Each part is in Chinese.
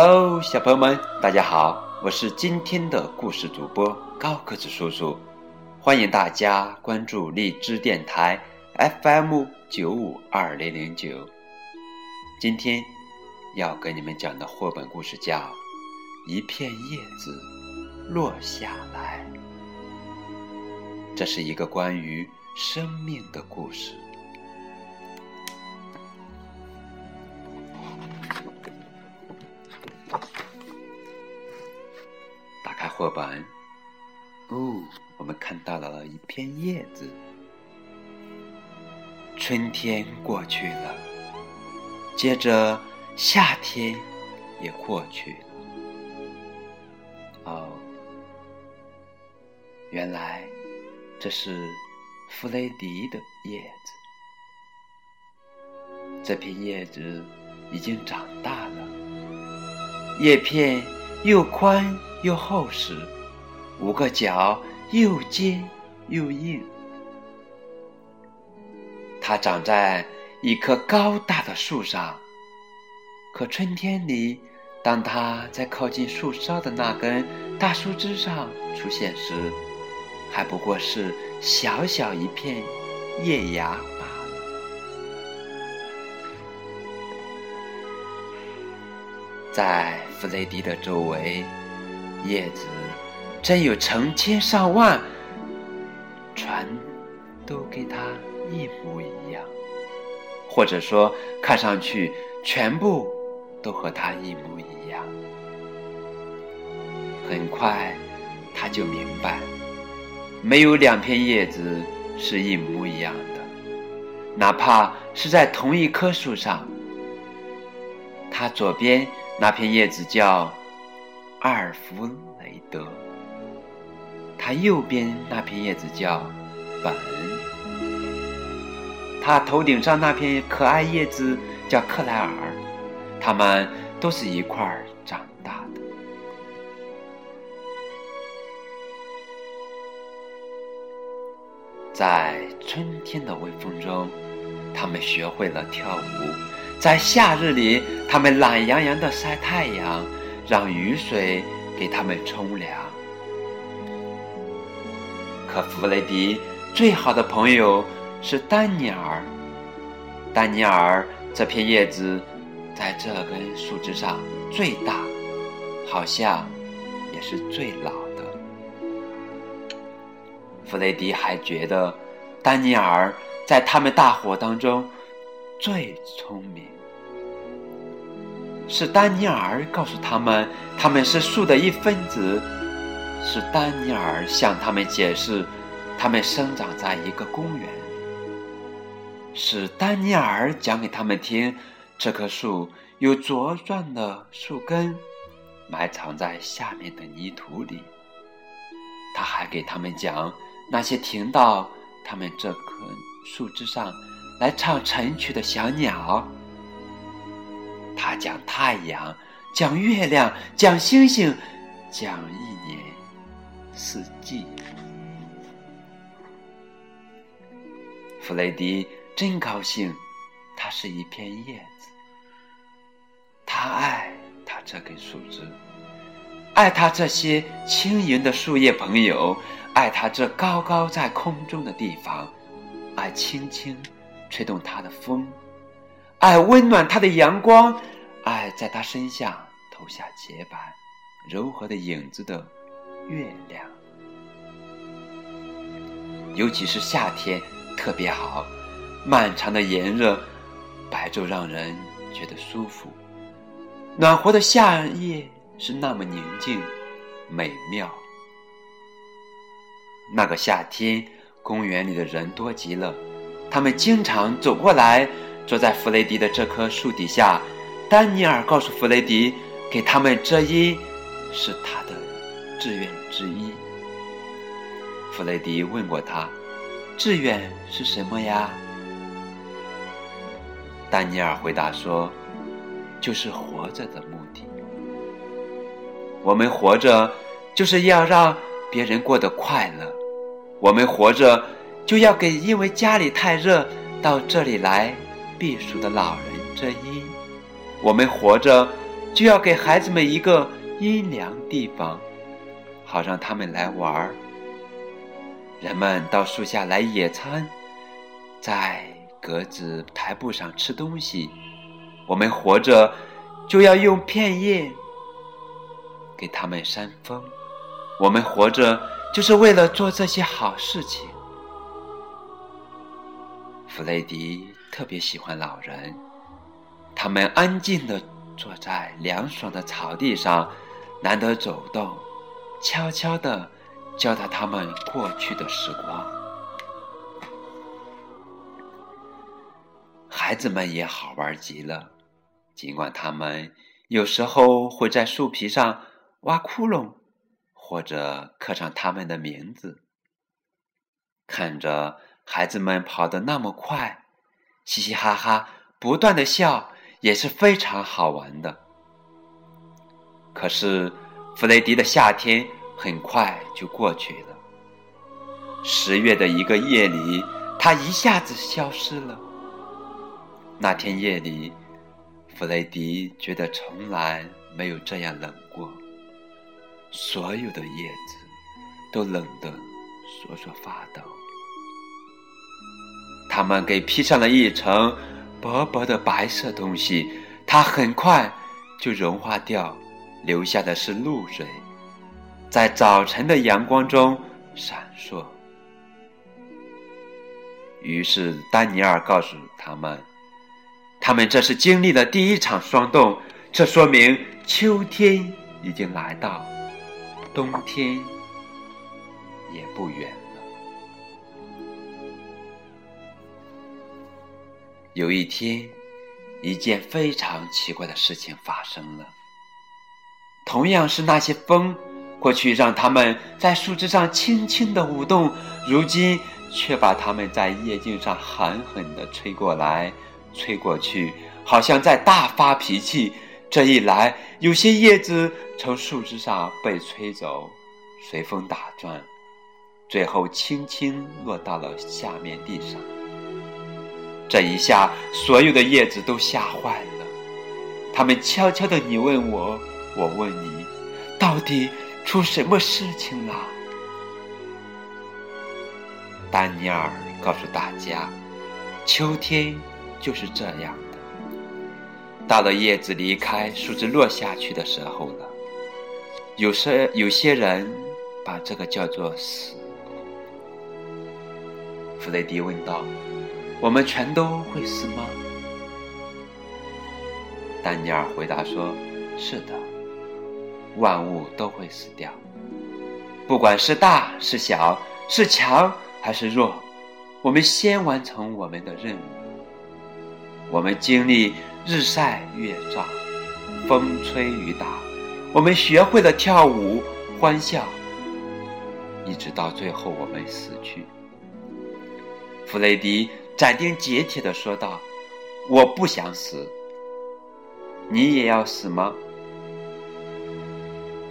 Hello，小朋友们，大家好，我是今天的故事主播高个子叔叔，欢迎大家关注荔枝电台 FM 九五二零零九。今天要给你们讲的绘本故事叫《一片叶子落下来》，这是一个关于生命的故事。绘本哦，我们看到了一片叶子。春天过去了，接着夏天也过去了。哦，原来这是弗雷迪的叶子。这片叶子已经长大了，叶片又宽。又厚实，五个角又尖又硬。它长在一棵高大的树上，可春天里，当它在靠近树梢的那根大树枝上出现时，还不过是小小一片叶芽罢了。在弗雷迪的周围。叶子真有成千上万，全都跟它一模一样，或者说看上去全部都和它一模一样。很快他就明白，没有两片叶子是一模一样的，哪怕是在同一棵树上。他左边那片叶子叫。阿尔弗雷德，他右边那片叶子叫本，他头顶上那片可爱叶子叫克莱尔，他们都是一块儿长大的。在春天的微风中，他们学会了跳舞；在夏日里，他们懒洋洋的晒太阳。让雨水给他们冲凉。可弗雷迪最好的朋友是丹尼尔。丹尼尔这片叶子在这根树枝上最大，好像也是最老的。弗雷迪还觉得丹尼尔在他们大伙当中最聪明。是丹尼尔告诉他们，他们是树的一分子。是丹尼尔向他们解释，他们生长在一个公园。是丹尼尔讲给他们听，这棵树有茁壮的树根，埋藏在下面的泥土里。他还给他们讲，那些停到他们这棵树枝上来唱晨曲的小鸟。他讲太阳，讲月亮，讲星星，讲一年四季。弗雷迪真高兴，它是一片叶子。他爱他这根树枝，爱他这些轻盈的树叶朋友，爱他这高高在空中的地方，爱轻轻吹动它的风。爱温暖他的阳光，爱在他身下投下洁白、柔和的影子的月亮。尤其是夏天特别好，漫长的炎热，白昼让人觉得舒服。暖和的夏夜是那么宁静、美妙。那个夏天，公园里的人多极了，他们经常走过来。坐在弗雷迪的这棵树底下，丹尼尔告诉弗雷迪，给他们遮阴是他的志愿之一。弗雷迪问过他，志愿是什么呀？丹尼尔回答说，就是活着的目的。我们活着就是要让别人过得快乐，我们活着就要给因为家里太热到这里来。避暑的老人之一，我们活着就要给孩子们一个阴凉地方，好让他们来玩儿。人们到树下来野餐，在格子台布上吃东西。我们活着就要用片叶给他们扇风。我们活着就是为了做这些好事情。弗雷迪特别喜欢老人，他们安静地坐在凉爽的草地上，难得走动，悄悄地教导他们过去的时光。孩子们也好玩极了，尽管他们有时候会在树皮上挖窟窿，或者刻上他们的名字，看着。孩子们跑得那么快，嘻嘻哈哈，不断的笑，也是非常好玩的。可是，弗雷迪的夏天很快就过去了。十月的一个夜里，他一下子消失了。那天夜里，弗雷迪觉得从来没有这样冷过，所有的叶子都冷得瑟瑟发抖。他们给披上了一层薄薄的白色东西，它很快就融化掉，留下的是露水，在早晨的阳光中闪烁。于是丹尼尔告诉他们，他们这是经历了第一场霜冻，这说明秋天已经来到，冬天也不远。有一天，一件非常奇怪的事情发生了。同样是那些风，过去让他们在树枝上轻轻的舞动，如今却把它们在叶茎上狠狠地吹过来、吹过去，好像在大发脾气。这一来，有些叶子从树枝上被吹走，随风打转，最后轻轻落到了下面地上。这一下，所有的叶子都吓坏了。他们悄悄地，你问我，我问你，到底出什么事情了？丹尼尔告诉大家，秋天就是这样的。到了叶子离开、树枝落下去的时候了。有些有些人把这个叫做死。弗雷迪问道。我们全都会死吗？丹尼尔回答说：“是的，万物都会死掉，不管是大是小，是强还是弱。我们先完成我们的任务。我们经历日晒月照，风吹雨打，我们学会了跳舞、欢笑，一直到最后我们死去。”弗雷迪。斩钉截铁地说道：“我不想死，你也要死吗？”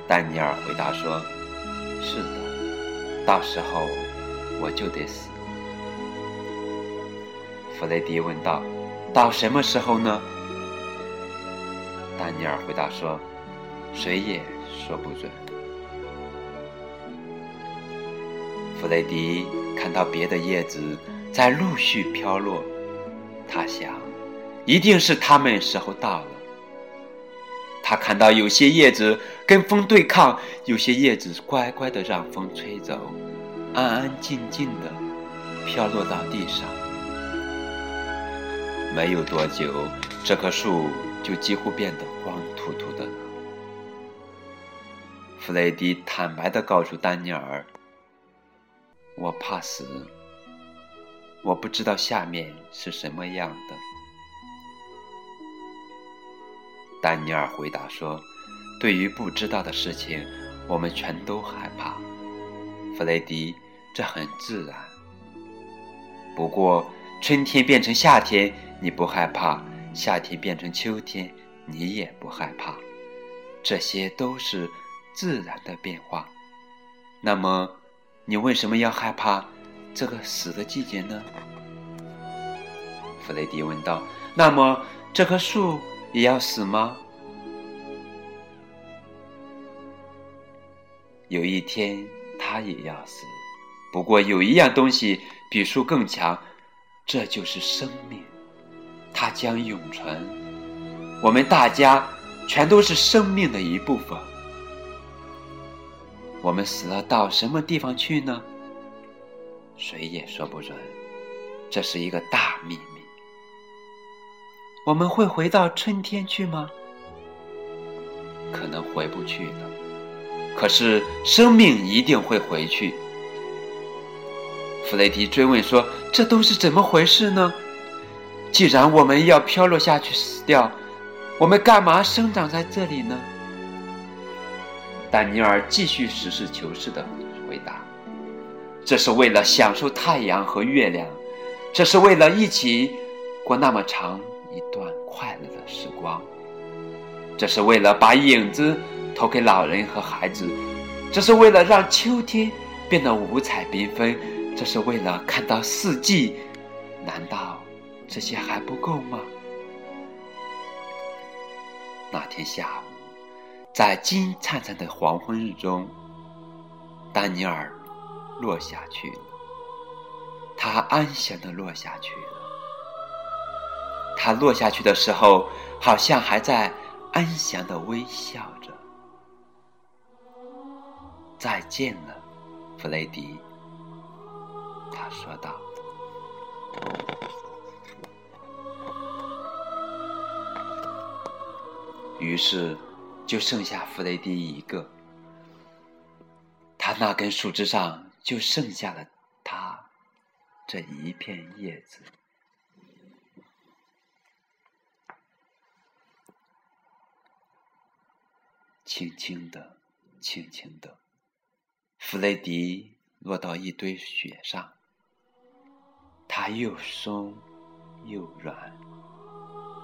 丹尼尔回答说：“是的，到时候我就得死。”弗雷迪问道：“到什么时候呢？”丹尼尔回答说：“谁也说不准。”弗雷迪看到别的叶子。在陆续飘落，他想，一定是他们时候到了。他看到有些叶子跟风对抗，有些叶子乖乖的让风吹走，安安静静的飘落到地上。没有多久，这棵树就几乎变得光秃秃的了。弗雷迪坦白的告诉丹尼尔：“我怕死。”我不知道下面是什么样的。丹尼尔回答说：“对于不知道的事情，我们全都害怕。”弗雷迪，这很自然。不过，春天变成夏天，你不害怕；夏天变成秋天，你也不害怕。这些都是自然的变化。那么，你为什么要害怕？这个死的季节呢？弗雷迪问道，那么这棵树也要死吗？有一天它也要死，不过有一样东西比树更强，这就是生命，它将永存，我们大家全都是生命的一部分。我们死了到什么地方去呢？谁也说不准，这是一个大秘密。我们会回到春天去吗？可能回不去了。可是生命一定会回去。弗雷迪追问说：“这都是怎么回事呢？既然我们要飘落下去死掉，我们干嘛生长在这里呢？”丹尼尔继续实事求是的：“这是为了享受太阳和月亮，这是为了一起过那么长一段快乐的时光，这是为了把影子投给老人和孩子，这是为了让秋天变得五彩缤纷，这是为了看到四季。难道这些还不够吗？”那天下午。在金灿灿的黄昏日中，丹尼尔落下去了。他安详的落下去了。他落下去的时候，好像还在安详的微笑着。再见了，弗雷迪。他说道。于是。就剩下弗雷迪一个，他那根树枝上就剩下了他这一片叶子。轻轻的，轻轻的，弗雷迪落到一堆雪上，它又松又软，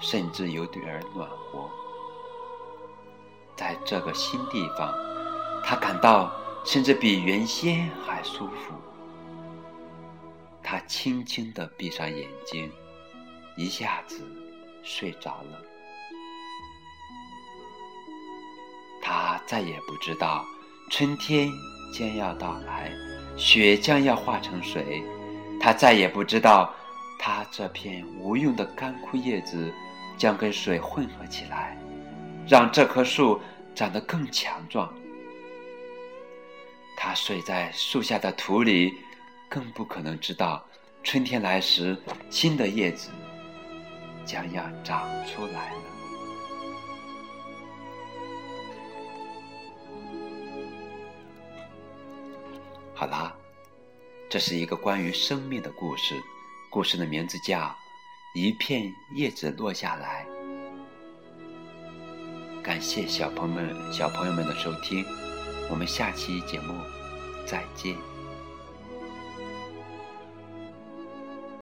甚至有点儿暖和。在这个新地方，他感到甚至比原先还舒服。他轻轻地闭上眼睛，一下子睡着了。他再也不知道春天将要到来，雪将要化成水。他再也不知道，他这片无用的干枯叶子将跟水混合起来。让这棵树长得更强壮。它睡在树下的土里，更不可能知道春天来时，新的叶子将要长出来了。好啦，这是一个关于生命的故事，故事的名字叫《一片叶子落下来》。感谢小朋友们、小朋友们的收听，我们下期节目再见。